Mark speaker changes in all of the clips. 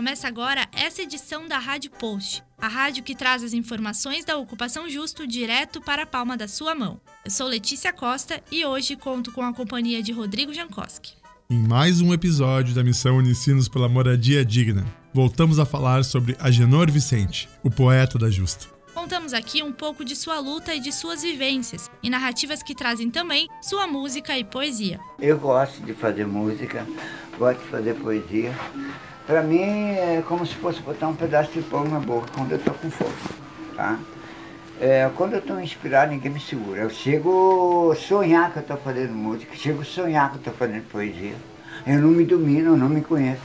Speaker 1: Começa agora essa edição da Rádio Post, a rádio que traz as informações da ocupação justo direto para a palma da sua mão. Eu sou Letícia Costa e hoje conto com a companhia de Rodrigo Jankowski.
Speaker 2: Em mais um episódio da missão Unicinos pela Moradia Digna, voltamos a falar sobre Agenor Vicente, o poeta da Justa.
Speaker 1: Contamos aqui um pouco de sua luta e de suas vivências, e narrativas que trazem também sua música e poesia.
Speaker 3: Eu gosto de fazer música, gosto de fazer poesia. Para mim é como se fosse botar um pedaço de pão na boca quando eu estou com fome, tá? É, quando eu estou inspirado, ninguém me segura. Eu chego a sonhar que eu estou fazendo música, chego a sonhar que eu estou fazendo poesia. Eu não me domino, eu não me conheço.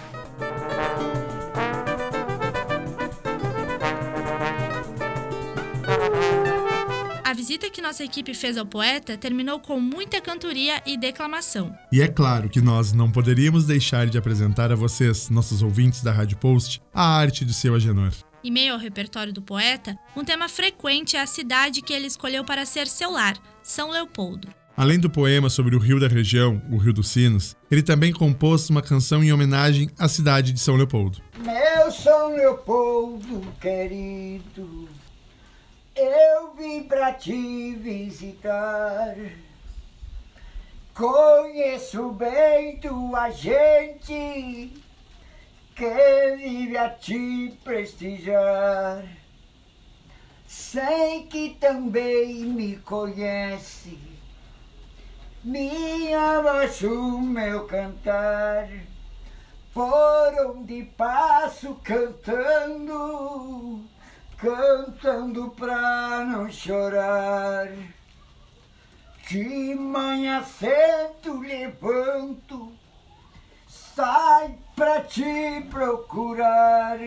Speaker 1: Visita que nossa equipe fez ao poeta terminou com muita cantoria e declamação.
Speaker 2: E é claro que nós não poderíamos deixar de apresentar a vocês, nossos ouvintes da Rádio Post, a arte de seu Agenor.
Speaker 1: Em meio ao repertório do poeta, um tema frequente é a cidade que ele escolheu para ser seu lar, São Leopoldo.
Speaker 2: Além do poema sobre o rio da região, o Rio dos Sinos, ele também compôs uma canção em homenagem à cidade de São Leopoldo.
Speaker 3: Meu São Leopoldo querido, eu vim pra te visitar. Conheço bem tua gente que vive a te prestigiar. Sei que também me conhece, minha voz, o meu cantar. Por onde passo cantando, cantando pra não chorar. De manhã cedo levanto, sai pra te procurar.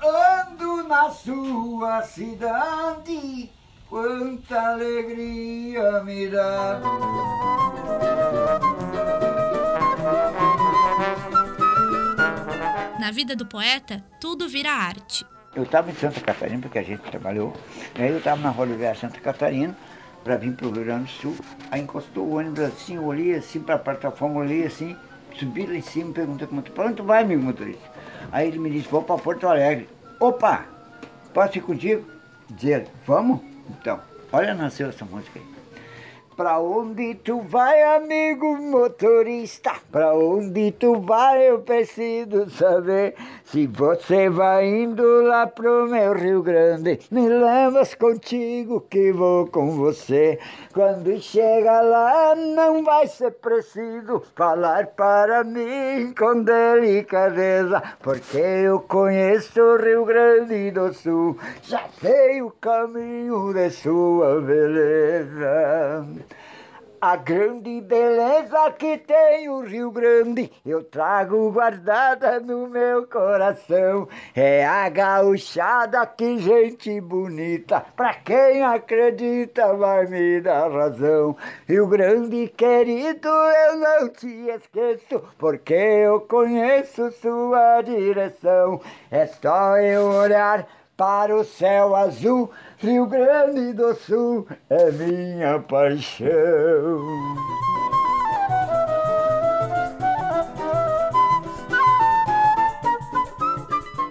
Speaker 3: Ando na sua cidade, quanta alegria me dá.
Speaker 1: Na vida do poeta, tudo vira arte.
Speaker 3: Eu estava em Santa Catarina, porque a gente trabalhou, e aí eu estava na rodoviária Santa Catarina, para vir para o Rio Grande do Sul, aí encostou o ônibus assim, olhei assim para a plataforma, olhei assim, subi lá em cima e perguntei como para onde tu vai, amigo motorista? Aí ele me disse, vou para Porto Alegre. Opa, posso ir contigo? Dizer, vamos? Então, olha, nasceu essa música aí. Pra onde tu vai, amigo motorista? Pra onde tu vai, eu preciso saber. Se você vai indo lá pro meu Rio Grande, me levas contigo que vou com você. Quando chega lá, não vai ser preciso falar para mim com delicadeza, porque eu conheço o Rio Grande do Sul, já sei o caminho de sua beleza. A grande beleza que tem o Rio Grande, eu trago guardada no meu coração. É a gauchada, que gente bonita, pra quem acredita vai me dar razão. Rio Grande querido, eu não te esqueço, porque eu conheço sua direção. É só eu olhar para o céu azul, Rio Grande do Sul é minha paixão.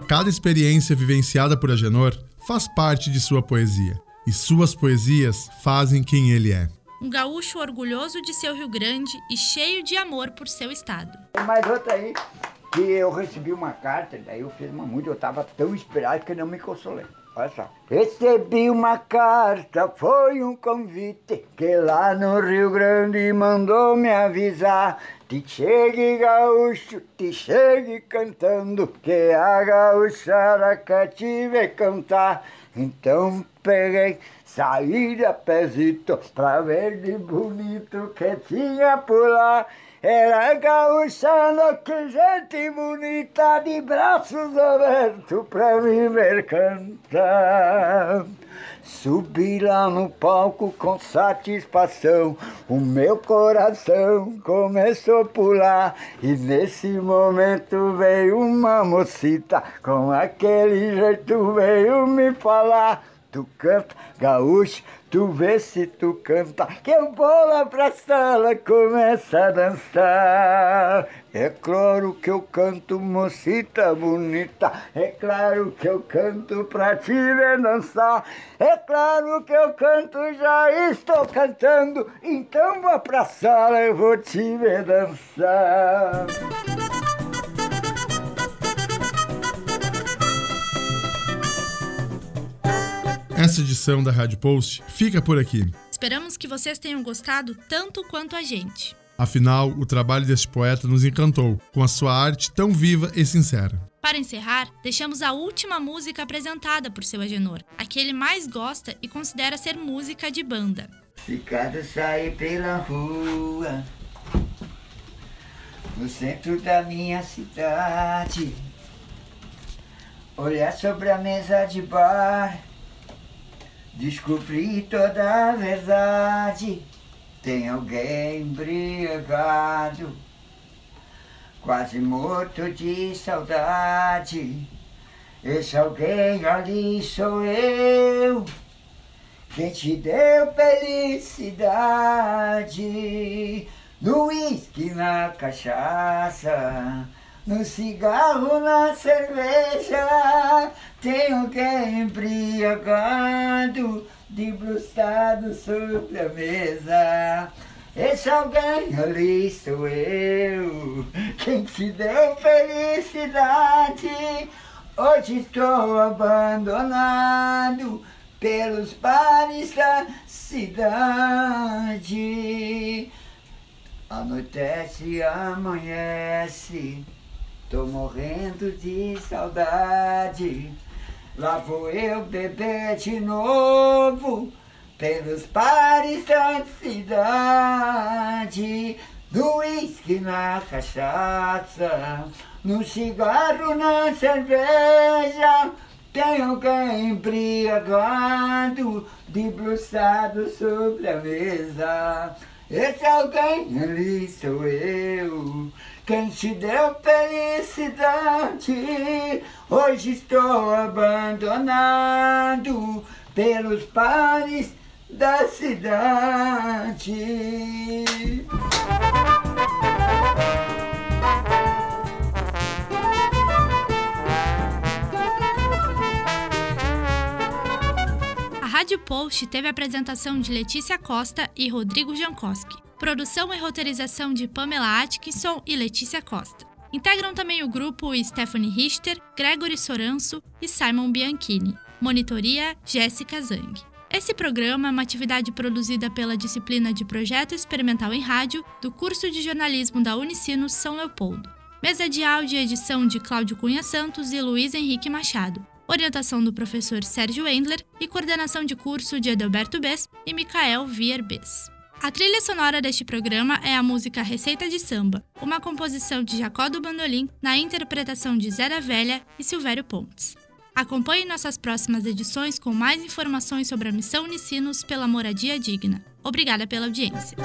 Speaker 2: Cada experiência vivenciada por Agenor faz parte de sua poesia, e suas poesias fazem quem ele é.
Speaker 1: Um gaúcho orgulhoso de seu Rio Grande e cheio de amor por seu estado.
Speaker 3: Tem mais outra aí, que eu recebi uma carta, daí eu fiz uma música, eu estava tão inspirado que não me consolei. Olha só. Recebi uma carta, foi um convite, que lá no Rio Grande mandou me avisar. Te chegue gaúcho, te chegue cantando, que a gaúchara te ver cantar. Então peguei, saí a pezito, pra ver de bonito que tinha por lá. Era gaúchana, que gente bonita, de braços abertos pra me ver cantar. Subi lá no palco com satisfação, o meu coração começou a pular. E nesse momento veio uma mocita, com aquele jeito veio me falar. Tu canta, gaúcho, tu vê se tu canta, que eu vou lá pra sala, começa a dançar. É claro que eu canto, mocita bonita, é claro que eu canto pra te ver dançar. É claro que eu canto, já estou cantando, então vá pra sala, eu vou te ver dançar.
Speaker 2: Essa edição da Rádio Post fica por aqui.
Speaker 1: Esperamos que vocês tenham gostado tanto quanto a gente.
Speaker 2: Afinal, o trabalho deste poeta nos encantou, com a sua arte tão viva e sincera.
Speaker 1: Para encerrar, deixamos a última música apresentada por seu Agenor, a que ele mais gosta e considera ser música de banda.
Speaker 3: Se cada sair pela rua, no centro da minha cidade, olhar sobre a mesa de bar Descobri toda a verdade. Tem alguém embriagado, quase morto de saudade. Esse alguém ali sou eu, quem te deu felicidade. No uísque, na cachaça, no cigarro, na cerveja, tem alguém embriagado, debruçado sobre a mesa. Esse alguém ali sou eu, quem te deu felicidade. Hoje estou abandonado pelos bares da cidade. Anoitece amanhece. Tô morrendo de saudade. Lá vou eu beber de novo pelos bares da cidade. No uísque, na cachaça, no cigarro, na cerveja. Tem alguém embriagado, debruçado sobre a mesa. Esse alguém ali sou eu. Quem te deu felicidade, hoje estou abandonado pelos pares da cidade.
Speaker 1: A Rádio Post teve a apresentação de Letícia Costa e Rodrigo Jankowski. Produção e roteirização de Pamela Atkinson e Letícia Costa. Integram também o grupo Stephanie Richter, Gregory Soranço e Simon Bianchini. Monitoria Jéssica Zang. Esse programa é uma atividade produzida pela disciplina de Projeto Experimental em Rádio do curso de jornalismo da Unicinos São Leopoldo. Mesa de áudio e edição de Cláudio Cunha Santos e Luiz Henrique Machado. Orientação do professor Sérgio Endler e coordenação de curso de Edelberto Bess e Micael Vier Bess. A trilha sonora deste programa é a música Receita de Samba, uma composição de Jacó do Bandolim na interpretação de Zera Velha e Silvério Pontes. Acompanhe nossas próximas edições com mais informações sobre a missão Unicinos pela moradia digna. Obrigada pela audiência.